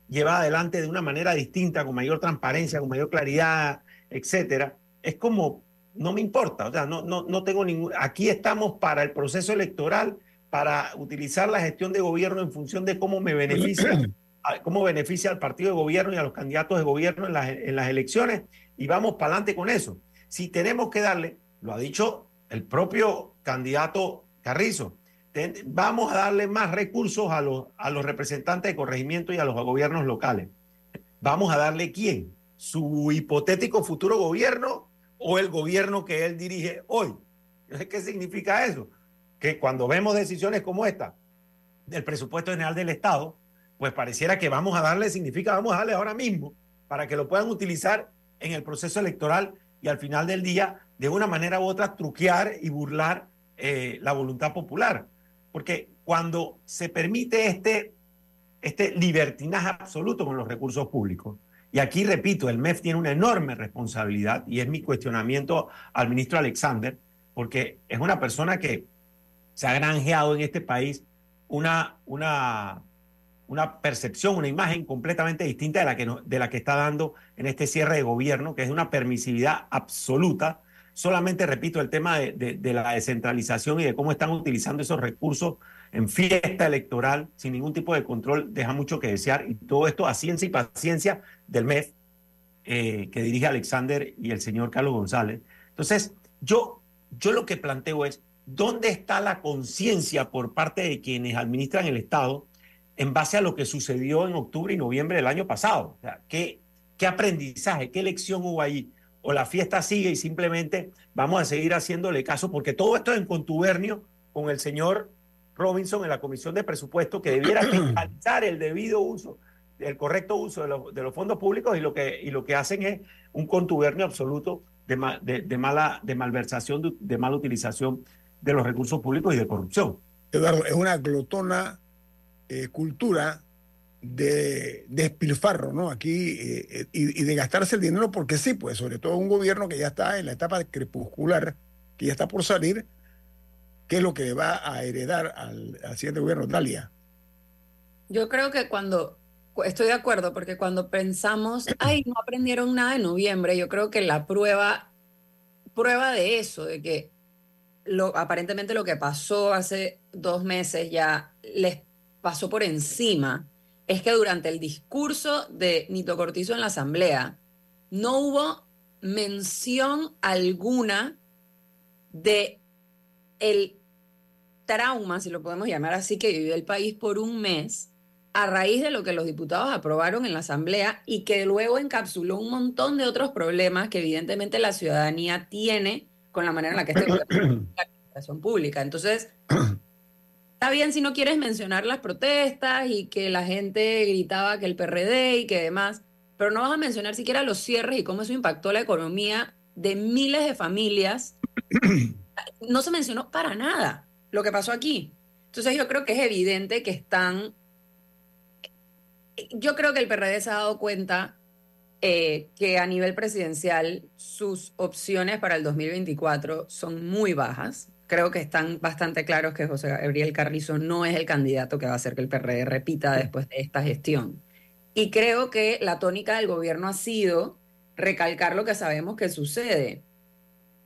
llevada adelante de una manera distinta, con mayor transparencia, con mayor claridad, etcétera. Es como, no me importa, o sea, no, no, no tengo ningún. Aquí estamos para el proceso electoral, para utilizar la gestión de gobierno en función de cómo me beneficia, <clears throat> cómo beneficia al partido de gobierno y a los candidatos de gobierno en las, elecciones, y vamos para adelante con eso. Si tenemos que darle, lo ha dicho el propio candidato Carrizo, vamos a darle más recursos a los, a los representantes de corregimiento y a los gobiernos locales. ¿Vamos a darle quién? ¿Su hipotético futuro gobierno o el gobierno que él dirige hoy? <laughs> ¿Qué significa eso? Que cuando vemos decisiones como esta del presupuesto general del Estado, pues pareciera que vamos a darle, significa vamos a darle ahora mismo para que lo puedan utilizar en el proceso electoral y al final del día, de una manera u otra, truquear y burlar eh, la voluntad popular. Porque cuando se permite este, este libertinaje absoluto con los recursos públicos, y aquí repito, el MEF tiene una enorme responsabilidad y es mi cuestionamiento al ministro Alexander, porque es una persona que se ha granjeado en este país una, una, una percepción, una imagen completamente distinta de la, que no- de la que está dando en este cierre de gobierno, que es una permisividad absoluta. Solamente repito el tema de, de- la descentralización y de cómo están utilizando esos recursos en fiesta electoral sin ningún tipo de control, deja mucho que desear. Y todo esto a ciencia y paciencia del MEF, eh, que dirige Alexander y el señor Carlos González. Entonces, yo, yo lo que planteo es, ¿dónde está la conciencia por parte de quienes administran el Estado en base a lo que sucedió en octubre y noviembre del año pasado? O sea, ¿qué, qué aprendizaje, qué lección hubo ahí? O la fiesta sigue y simplemente vamos a seguir haciéndole caso, porque todo esto es en contubernio con el señor Robinson en la Comisión de Presupuesto, que debiera <clears throat> fiscalizar el debido uso, el correcto uso de los, de los fondos públicos y lo, que, y lo que hacen es un contubernio absoluto de, ma- de, de mala, de malversación, de, de mala utilización de los recursos públicos y de corrupción. Eduardo, es una glotona eh, cultura de despilfarro, ¿no? Aquí, eh, eh, y, y de gastarse el dinero porque sí, pues, sobre todo un gobierno que ya está en la etapa crepuscular, que ya está por salir, ¿qué es lo que le va a heredar al, al siguiente gobierno, Dalia? Yo creo que cuando, estoy de acuerdo, porque cuando pensamos, ay, no aprendieron nada en noviembre, yo creo que la prueba, prueba de eso, de que lo, aparentemente lo que pasó hace dos meses ya les pasó por encima, es que durante el discurso de Nito Cortizo en la Asamblea no hubo mención alguna de el trauma, si lo podemos llamar así, que vivió el país por un mes a raíz de lo que los diputados aprobaron en la Asamblea y que luego encapsuló un montón de otros problemas que evidentemente la ciudadanía tiene con la manera en la que gobierno <clears throat> la administración pública. Entonces, está bien si no quieres mencionar las protestas y que la gente gritaba que el PRD y que demás, pero no vas a mencionar siquiera los cierres y cómo eso impactó la economía de miles de familias. <clears throat> No se mencionó para nada lo que pasó aquí. Entonces yo creo que es evidente que están... Yo creo que el PRD se ha dado cuenta eh, que a nivel presidencial sus opciones para el 2024 son muy bajas. Creo que están bastante claros que José Gabriel Carrizo no es el candidato que va a hacer que el PRD repita después de esta gestión. Y creo que la tónica del gobierno ha sido recalcar lo que sabemos que sucede.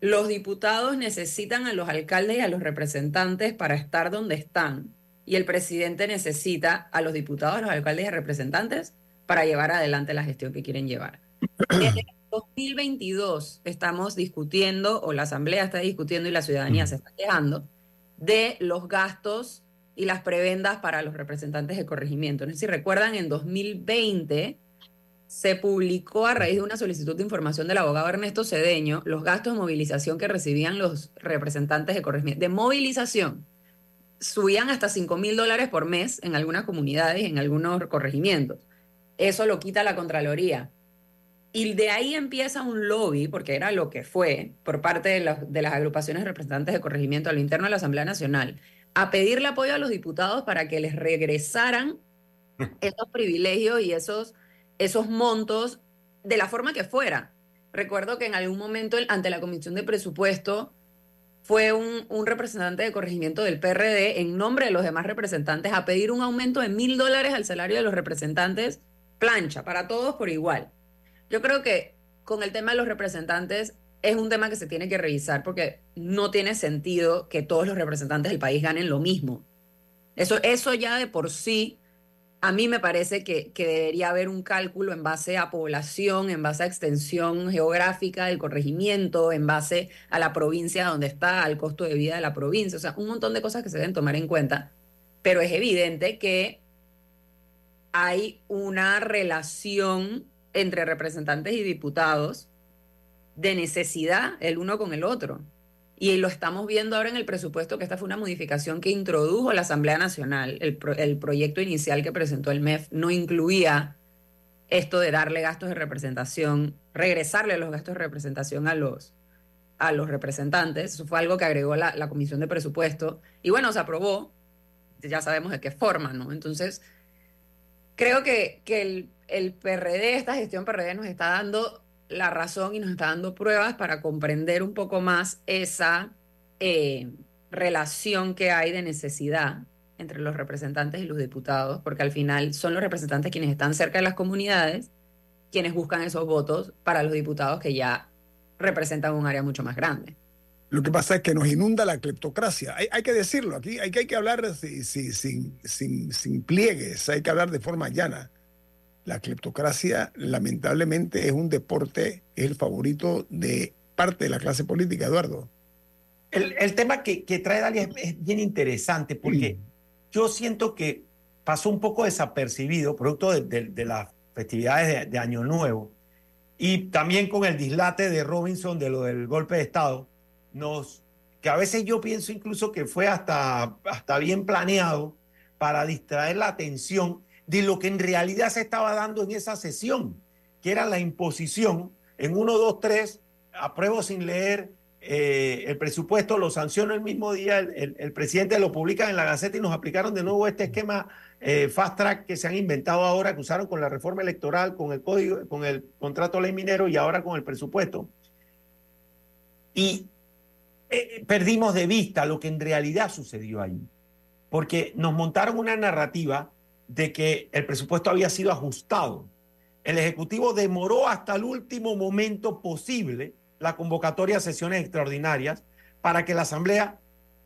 Los diputados necesitan a los alcaldes y a los representantes para estar donde están. Y el presidente necesita a los diputados, a los alcaldes y representantes para llevar adelante la gestión que quieren llevar. <clears throat> Desde 2022 estamos discutiendo, o la Asamblea está discutiendo y la ciudadanía se está quejando, de los gastos y las prebendas para los representantes de corregimiento. No sé si recuerdan, en 2020 se publicó a raíz de una solicitud de información del abogado Ernesto Cedeño los gastos de movilización que recibían los representantes de corregimiento. De movilización subían hasta 5 mil dólares por mes en algunas comunidades y en algunos corregimientos. Eso lo quita la Contraloría. Y de ahí empieza un lobby, porque era lo que fue, por parte de, los- de las agrupaciones representantes de corregimiento a lo interno de la Asamblea Nacional, a pedirle apoyo a los diputados para que les regresaran <laughs> esos privilegios y esos, esos montos de la forma que fuera. Recuerdo que en algún momento ante la Comisión de Presupuesto fue un, un representante de corregimiento del PRD en nombre de los demás representantes a pedir un aumento de mil dólares al salario de los representantes, plancha, para todos por igual. Yo creo que con el tema de los representantes es un tema que se tiene que revisar porque no tiene sentido que todos los representantes del país ganen lo mismo. Eso, eso ya de por sí, a mí me parece que, que debería haber un cálculo en base a población, en base a extensión geográfica del corregimiento, en base a la provincia donde está, al costo de vida de la provincia, o sea, un montón de cosas que se deben tomar en cuenta, pero es evidente que hay una relación entre representantes y diputados de necesidad el uno con el otro. Y lo estamos viendo ahora en el presupuesto, que esta fue una modificación que introdujo la Asamblea Nacional. El, el proyecto inicial que presentó el MEF no incluía esto de darle gastos de representación, regresarle los gastos de representación a los, a los representantes. Eso fue algo que agregó la, la Comisión de Presupuesto. Y bueno, se aprobó. Ya sabemos de qué forma, ¿no? Entonces, creo que, que el, el PRD, esta gestión PRD nos está dando la razón y nos está dando pruebas para comprender un poco más esa eh, relación que hay de necesidad entre los representantes y los diputados, porque al final son los representantes quienes están cerca de las comunidades, quienes buscan esos votos para los diputados que ya representan un área mucho más grande. Lo que pasa es que nos inunda la cleptocracia. Hay, que decirlo aquí, hay que, hay que hablar si- si- sin, sin, sin pliegues, hay que hablar de forma llana. La cleptocracia, lamentablemente, es un deporte, es el favorito de parte de la clase política, Eduardo. El, el tema que, que trae Dalia es, es bien interesante porque yo siento que pasó un poco desapercibido, producto de, de- de las festividades de, de Año Nuevo y también con el dislate de Robinson de lo del golpe de Estado, nos, que a veces yo pienso incluso que fue hasta, hasta bien planeado para distraer la atención de lo que en realidad se estaba dando en esa sesión, que era la imposición en 1, 2, 3, apruebo sin leer eh, el presupuesto, lo sancionó el mismo día, el, el- el presidente lo publica en la Gaceta y nos aplicaron de nuevo este esquema eh, fast track que se han inventado ahora, que usaron con la reforma electoral, con el código, con el contrato ley minero y ahora con el presupuesto. Y eh, perdimos de vista lo que en realidad sucedió ahí, porque nos montaron una narrativa de que el presupuesto había sido ajustado. El Ejecutivo demoró hasta el último momento posible la convocatoria a sesiones extraordinarias para que la Asamblea,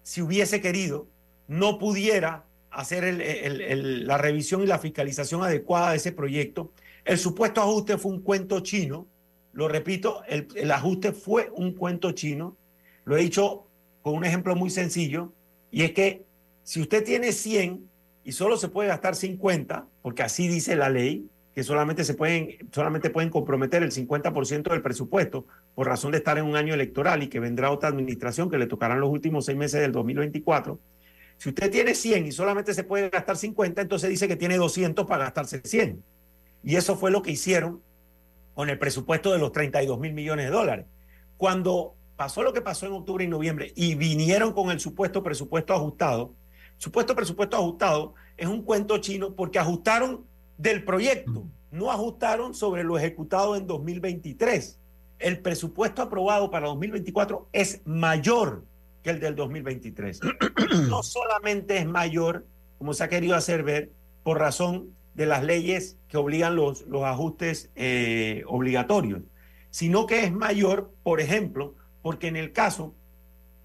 si hubiese querido, no pudiera hacer la revisión y la fiscalización adecuada de ese proyecto. El supuesto ajuste fue un cuento chino. Lo repito, el, el ajuste fue un cuento chino. Lo he dicho con un ejemplo muy sencillo, y es que si usted tiene 100 y solo se puede gastar 50, porque así dice la ley, que solamente, se pueden, solamente pueden comprometer el 50% del presupuesto por razón de estar en un año electoral y que vendrá otra administración que le tocarán los últimos seis meses del 2024. Si usted tiene 100 y solamente se puede gastar 50, entonces dice que tiene 200 para gastarse 100. Y eso fue lo que hicieron con el presupuesto de los 32 mil millones de dólares. Cuando pasó lo que pasó en octubre y noviembre y vinieron con el supuesto presupuesto ajustado, supuesto presupuesto ajustado es un cuento chino porque ajustaron del proyecto, no ajustaron sobre lo ejecutado en 2023. El presupuesto aprobado para 2024 es mayor que el del 2023. <clears throat> no solamente es mayor, como se ha querido hacer ver, por razón de las leyes que obligan los, los ajustes eh, obligatorios, sino que es mayor, por ejemplo, porque en el caso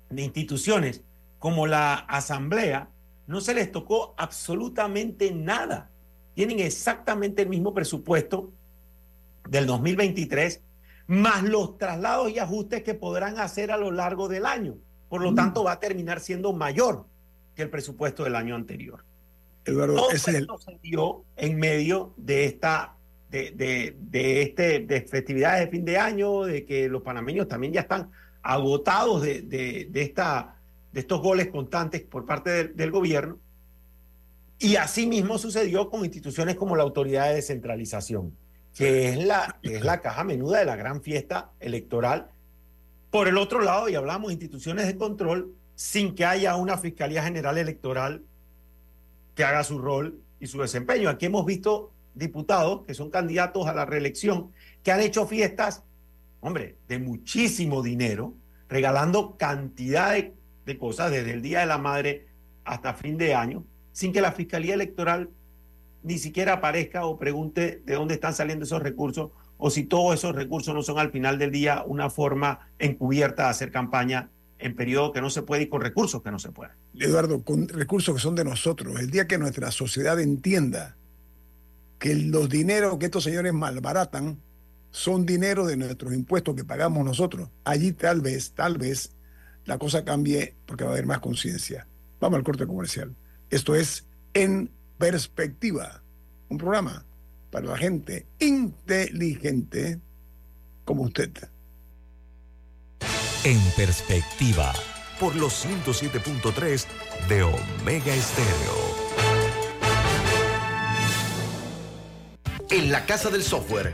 de instituciones como la Asamblea, no se les tocó absolutamente nada. Tienen exactamente el mismo presupuesto del 2023, más los traslados y ajustes que podrán hacer a lo largo del año. Por lo tanto, va a terminar siendo mayor que el presupuesto del año anterior. Eduardo, Todo el, se dio en medio de esta de, de, de este de festividades de fin de año, de que los panameños también ya están agotados de, de, de esta, de estos goles constantes por parte del, gobierno. Y así mismo sucedió con instituciones como la Autoridad de Descentralización, que es la, que es la caja menuda de la gran fiesta electoral. Por el otro lado, y hablamos de instituciones de control, sin que haya una Fiscalía General Electoral que haga su rol y su desempeño. Aquí hemos visto diputados que son candidatos a la reelección que han hecho fiestas, hombre, de muchísimo dinero, regalando cantidad de, de cosas desde el Día de la Madre hasta fin de año, sin que la Fiscalía Electoral ni siquiera aparezca o pregunte de dónde están saliendo esos recursos o si todos esos recursos no son al final del día una forma encubierta de hacer campaña en periodo que no se puede y con recursos que no se pueden. Eduardo, con recursos que son de nosotros. El día que nuestra sociedad entienda que los dineros que estos señores malbaratan son dinero de nuestros impuestos que pagamos nosotros, allí tal vez, tal vez la cosa cambie porque va a haber más conciencia. Vamos al corte comercial. Esto es En Perspectiva, un programa para la gente inteligente como usted. En perspectiva, por los 107.3 de Omega Estéreo. En la Casa del Software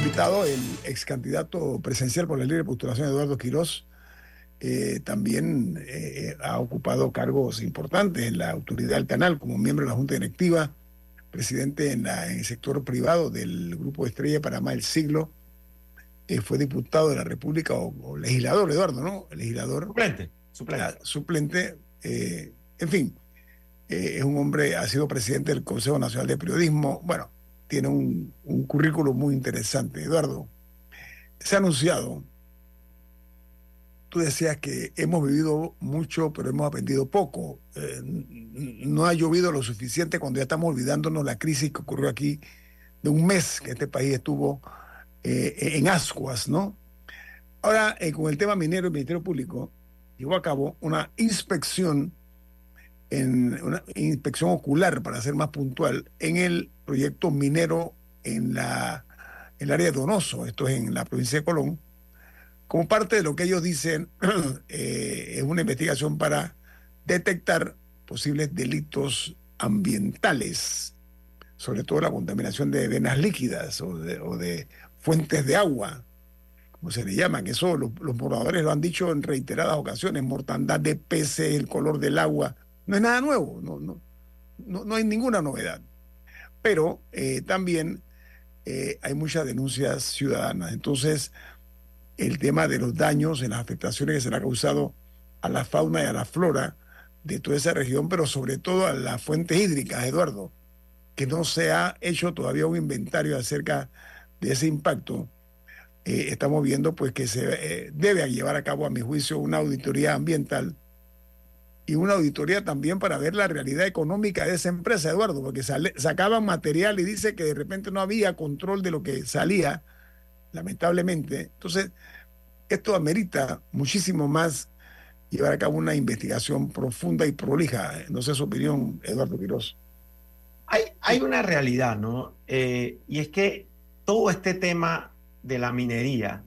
Invitado, el ex candidato presidencial por la libre postulación Eduardo Quirós, eh, también eh, ha ocupado cargos importantes en la autoridad del canal como miembro de la Junta Directiva, presidente en, la- en el sector privado del Grupo Estrella Panamá El Siglo, eh, fue diputado de la República o, o legislador, Eduardo, ¿no? Legislador. Suplente, suplente. Suplente, eh, en fin, eh, es un hombre, ha sido presidente del Consejo Nacional de Periodismo, bueno, tiene un, un currículo muy interesante. Eduardo, se ha anunciado, tú decías que hemos vivido mucho, pero hemos aprendido poco. Eh, no ha llovido lo suficiente cuando ya estamos olvidándonos la crisis que ocurrió aquí de un mes que este país estuvo eh, en ascuas, ¿no? Ahora, eh, con el tema minero, el Ministerio Público llevó a cabo una inspección, en, una inspección ocular, para ser más puntual, en el proyecto minero en la el área de Donoso, esto es en la provincia de Colón, como parte de lo que ellos dicen <clears throat> eh, es una investigación para detectar posibles delitos ambientales, sobre todo la contaminación de venas líquidas o de, fuentes de agua, como se le llaman, que eso los, los moradores lo han dicho en reiteradas ocasiones, mortandad de peces, el color del agua, no es nada nuevo, no, no, no, no hay ninguna novedad. Pero eh, también eh, hay muchas denuncias ciudadanas. Entonces, el tema de los daños en las afectaciones que se le ha causado a la fauna y a la flora de toda esa región, pero sobre todo a las fuentes hídricas, Eduardo, que no se ha hecho todavía un inventario acerca de ese impacto, eh, estamos viendo pues que se debe llevar a cabo, a mi juicio, una auditoría ambiental y una auditoría también para ver la realidad económica de esa empresa, Eduardo, porque sale- sacaban material y dice que de repente no había control de lo que salía, lamentablemente. Entonces, esto amerita muchísimo más llevar a cabo una investigación profunda y prolija. No sé su opinión, Eduardo Quiroz. Hay, hay una realidad, ¿no? Eh, y es que todo este tema de la minería,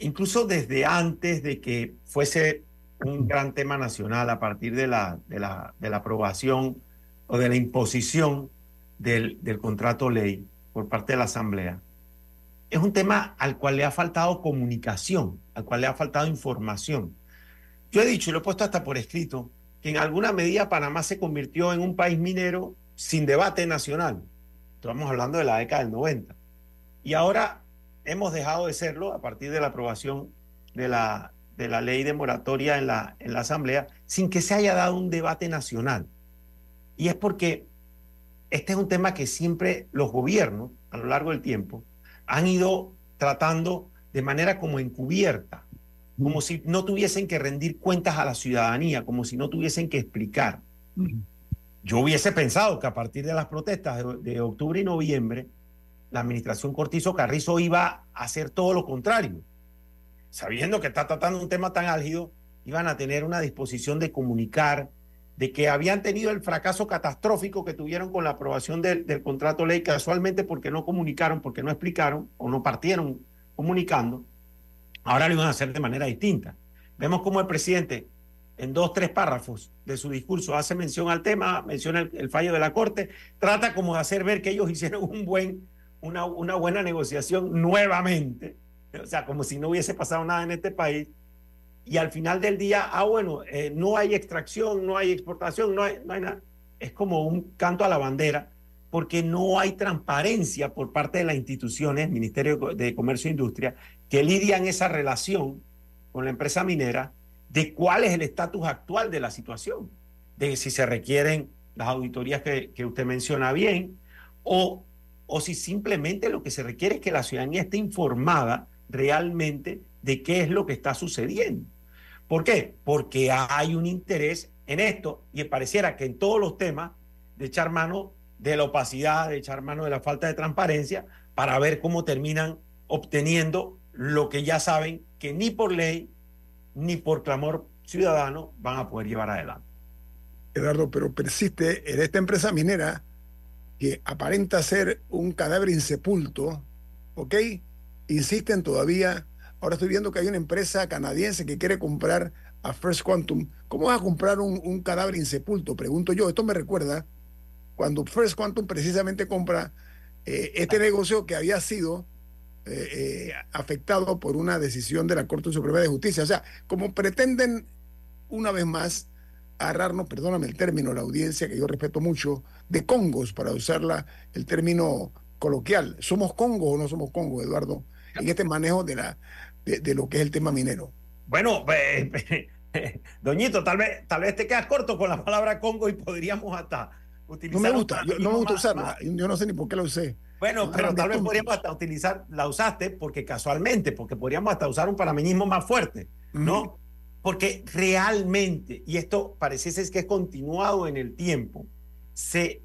incluso desde antes de que fuese un gran tema nacional a partir de la, de la, de la aprobación o de la imposición del, del contrato ley por parte de la Asamblea, es un tema al cual le ha faltado comunicación, al cual le ha faltado información. Yo he dicho y lo he puesto hasta por escrito que en alguna medida Panamá se convirtió en un país minero sin debate nacional. Estamos hablando de la década del 90. Y ahora hemos dejado de serlo a partir de la aprobación de la, de la ley de moratoria en la, en la Asamblea sin que se haya dado un debate nacional. Y es porque este es un tema que siempre los gobiernos a lo largo del tiempo han ido tratando de manera como encubierta, como si no tuviesen que rendir cuentas a la ciudadanía, como si no tuviesen que explicar. Yo hubiese pensado que a partir de las protestas de, de octubre y noviembre, la administración Cortizo Carrizo iba a hacer todo lo contrario. Sabiendo que está tratando un tema tan álgido, iban a tener una disposición de comunicar, de que habían tenido el fracaso catastrófico que tuvieron con la aprobación del, del contrato ley, casualmente porque no comunicaron, porque no explicaron o no partieron comunicando, ahora lo iban a hacer de manera distinta. Vemos cómo el presidente, en dos, tres párrafos de su discurso, hace mención al tema, menciona el, el fallo de la Corte, trata como de hacer ver que ellos <laughs> hicieron un buen, una, una buena negociación nuevamente, o sea, como si no hubiese pasado nada en este país, y al final del día, ah, bueno, eh, no hay extracción, no hay exportación, no hay, no hay nada. Es como un canto a la bandera, porque no hay transparencia por parte de las instituciones, Ministerio de Comercio e Industria, que lidian esa relación con la empresa minera de cuál es el estatus actual de la situación, de si se requieren las auditorías que, que usted menciona bien, o, o si simplemente lo que se requiere es que la ciudadanía esté informada realmente de qué es lo que está sucediendo. ¿Por qué? Porque hay un interés en esto y pareciera que en todos los temas de echar mano de la opacidad, de echar mano de la falta de transparencia para ver cómo terminan obteniendo lo que ya saben que ni por ley ni por clamor ciudadano van a poder llevar adelante. Eduardo, pero persiste en esta empresa minera que aparenta ser un cadáver insepulto, ¿ok? Insisten todavía. Ahora estoy viendo que hay una empresa canadiense que quiere comprar a First Quantum. ¿Cómo vas a comprar un, un cadáver insepulto? Pregunto yo. Esto me recuerda cuando First Quantum precisamente compra eh, este negocio que había sido eh, eh, afectado por una decisión de la Corte Suprema de Justicia. O sea, como pretenden una vez más agarrarnos, perdóname el término, la audiencia que yo respeto mucho, de congos, para usarla el término coloquial. ¿Somos congos o no somos congos, Eduardo? En este manejo de, la, de, de lo que es el tema minero. Bueno, eh, <laughs> Doñito, tal vez, tal vez te quedas corto con la palabra Congo y podríamos hasta utilizar. No me gusta, yo, no me gusta más- usarla. más- Yo no sé ni por qué la usé. Bueno, No pero tal vez podríamos hasta utilizar, la usaste porque casualmente, porque podríamos hasta usar un panameñismo más fuerte, ¿no? Porque realmente, y esto pareciese que es continuado en el tiempo, se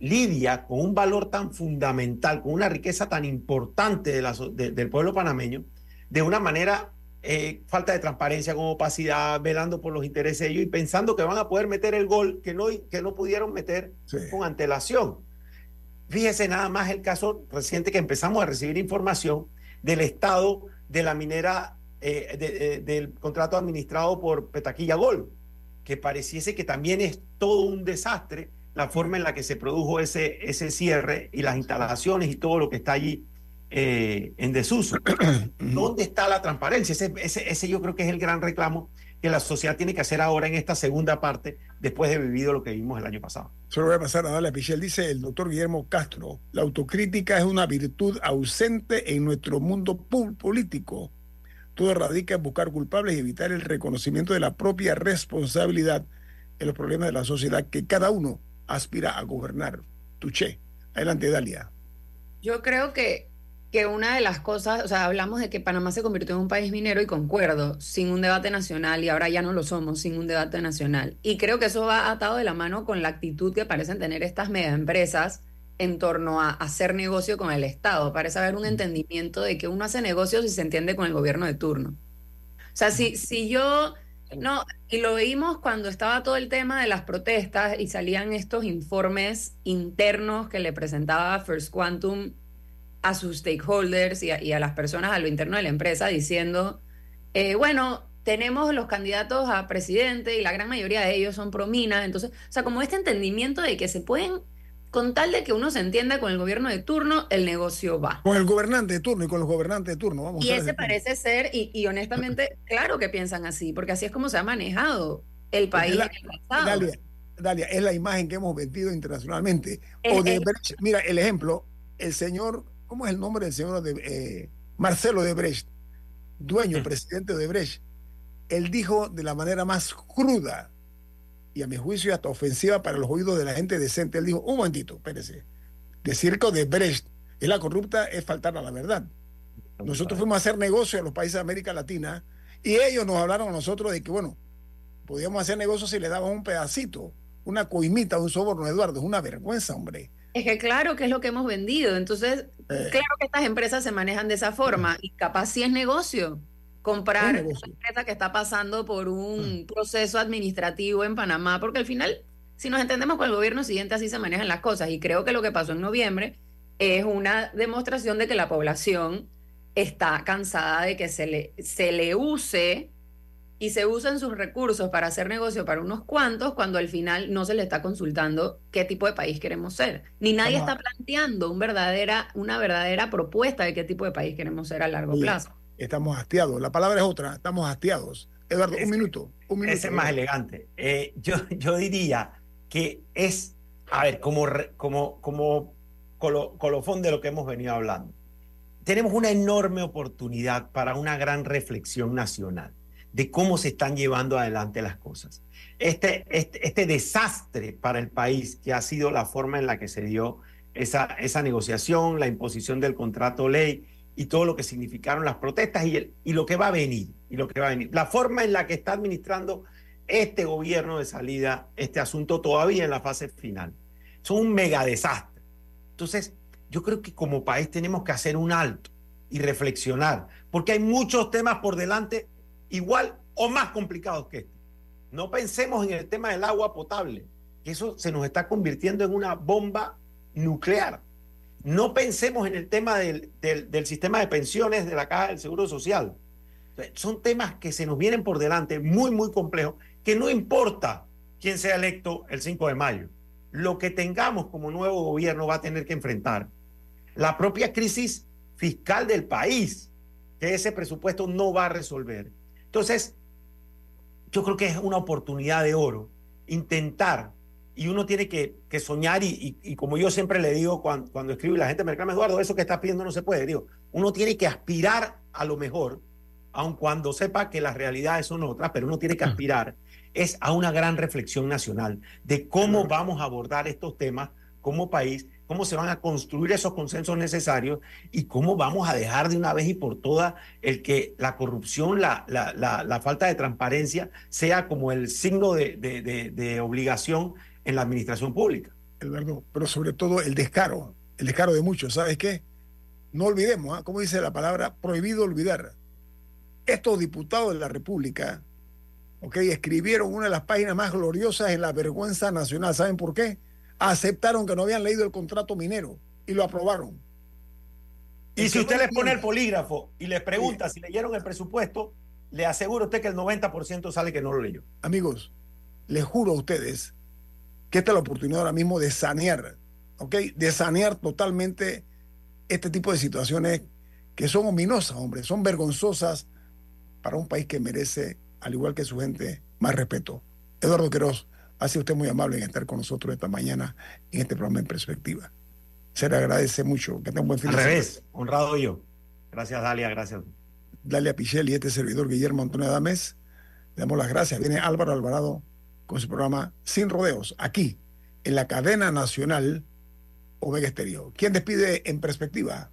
lidia con un valor tan fundamental, con una riqueza tan importante de la so- de- del pueblo panameño, de una manera eh, falta de transparencia, con opacidad, velando por los intereses de ellos y pensando que van a poder meter el gol que no, que no pudieron meter Sí. con antelación. Fíjese nada más el caso reciente que empezamos a recibir información del estado de la minera, eh, de- eh, del contrato administrado por Petaquilla Gold, que pareciese que también es todo un desastre la forma en la que se produjo ese, ese cierre y las instalaciones y todo lo que está allí eh, en desuso. <clears throat> ¿Dónde está la transparencia? Ese, ese, ese yo creo que es el gran reclamo que la sociedad tiene que hacer ahora en esta segunda parte, después de vivido lo que vimos el año pasado. Solo voy a pasar a darle a Pichel. Dice el doctor Guillermo Castro, la autocrítica es una virtud ausente en nuestro mundo político. Todo radica en buscar culpables y evitar el reconocimiento de la propia responsabilidad en los problemas de la sociedad que cada uno aspira a gobernar. Tuché. Adelante, Dalia. Yo creo que que una de las cosas, o sea, hablamos de que Panamá se convirtió en un país minero y concuerdo, sin un debate nacional y ahora ya no lo somos, sin un debate nacional. Y creo que eso va atado de la mano con la actitud que parecen tener estas mega empresas en torno a hacer negocio con el Estado. Parece haber un entendimiento de que uno hace negocio si se entiende con el gobierno de turno. O sea, si, si yo, no, y lo vimos cuando estaba todo el tema de las protestas y salían estos informes internos que le presentaba First Quantum a sus stakeholders y a, las personas a lo interno de la empresa diciendo, eh, bueno, tenemos los candidatos a presidente y la gran mayoría de ellos son promina, entonces, o sea, como este entendimiento de que se pueden con tal de que uno se entienda con el gobierno de turno, el negocio va. Con el gobernante de turno y con los gobernantes de turno, vamos. Y ese parece ser, y, honestamente, <laughs> claro que piensan así, porque así es como se ha manejado el país en el pasado. Dalia, es la imagen que hemos vendido internacionalmente. o de mira, el ejemplo, el señor, ¿cómo es el nombre del señor de eh, Marcelo de Brecht, dueño, presidente de Brecht? Él dijo de la manera más cruda, y a mi juicio hasta ofensiva para los oídos de la gente decente. Él dijo, un momentito, espérese, decir que de Brecht es la corrupta es faltar a la verdad. Nosotros fuimos a hacer negocio en los países de América Latina y ellos nos hablaron a nosotros de que, bueno, podíamos hacer negocios si le daban un pedacito, una coimita, un soborno, Eduardo. Es una vergüenza, hombre. Es que claro que es lo que hemos vendido. Entonces, eh. claro que estas empresas se manejan de esa forma y capaz sí es negocio comprar una empresa que está pasando por un mm. proceso administrativo en Panamá, porque al final, si nos entendemos con el gobierno siguiente, así se manejan las cosas. Y creo que lo que pasó en noviembre es una demostración de que la población está cansada de que se le, se le use y se usen sus recursos para hacer negocio para unos cuantos cuando al final no se le está consultando qué tipo de país queremos ser. Ni nadie está planteando un verdadera, una verdadera propuesta de qué tipo de país queremos ser a largo plazo estamos hastiados. La palabra es otra, estamos hastiados. Eduardo, un minuto. Un minuto ese es más elegante. Eh, yo, yo diría que es, a ver, como, como, como colofón de lo que hemos venido hablando. Tenemos una enorme oportunidad para una gran reflexión nacional de cómo se están llevando adelante las cosas. Este, este, este desastre para el país que ha sido la forma en la que se dio esa, esa negociación, la imposición del contrato ley, y todo lo que significaron las protestas y, el, y lo que va a venir, y lo que va a venir. La forma en la que está administrando este gobierno de salida este asunto todavía en la fase final. Son un mega desastre. Entonces, yo creo que como país tenemos que hacer un alto y reflexionar, porque hay muchos temas por delante igual o más complicados que este. No pensemos en el tema del agua potable, que eso se nos está convirtiendo en una bomba nuclear. No pensemos en el tema del, sistema de pensiones de la Caja del Seguro Social. Son temas que se nos vienen por delante, muy, muy complejos, que no importa quién sea electo el 5 de mayo. Lo que tengamos como nuevo gobierno va a tener que enfrentar la propia crisis fiscal del país, que ese presupuesto no va a resolver. Entonces, yo creo que es una oportunidad de oro intentar y uno tiene que, soñar y, como yo siempre le digo cuando, cuando escribo y la gente me reclama, Eduardo, eso que estás pidiendo no se puede. Digo, uno tiene que aspirar a lo mejor, aun cuando sepa que las realidades son otras, pero uno tiene que aspirar es a una gran reflexión nacional de cómo vamos a abordar estos temas como país, cómo se van a construir esos consensos necesarios y cómo vamos a dejar de una vez y por todas el que la corrupción, la, la, la, falta de transparencia sea como el signo de, de, de obligación en la administración pública. Eduardo, pero sobre todo el descaro, el descaro de muchos, ¿sabes qué? No olvidemos, ¿ah? como dice la palabra, prohibido olvidar. Estos diputados de la República, ¿ok? Escribieron una de las páginas más gloriosas en la vergüenza nacional. ¿Saben por qué? Aceptaron que no habían leído el contrato minero y lo aprobaron. Y si usted les pone el polígrafo y les pregunta si leyeron el presupuesto, le aseguro a usted que el 90% sale que no lo leyó. Amigos, les juro a ustedes que esta es la oportunidad ahora mismo de sanear, ¿ok? De sanear totalmente este tipo de situaciones que son ominosas, hombre, son vergonzosas para un país que merece, al igual que su gente, más respeto. Eduardo Queroz, ha sido usted muy amable en estar con nosotros esta mañana en este programa en perspectiva. Se le agradece mucho. Que tenga un buen fin Al revés, honrado yo. Gracias, Dalia, gracias. Dalia Pichel y este servidor Guillermo Antonio Adames. Le damos las gracias. Viene Álvaro Alvarado con su programa Sin Rodeos, aquí, en la cadena nacional Omega Estéreo. ¿Quién despide en perspectiva?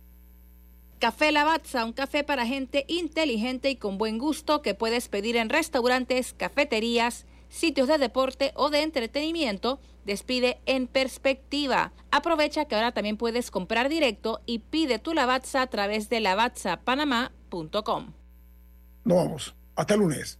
Café Lavazza, un café para gente inteligente y con buen gusto que puedes pedir en restaurantes, cafeterías, sitios de deporte o de entretenimiento. Despide en perspectiva. Aprovecha que ahora también puedes comprar directo y pide tu Lavazza a través de lavazzapanamá.com. Nos vamos. Hasta el lunes.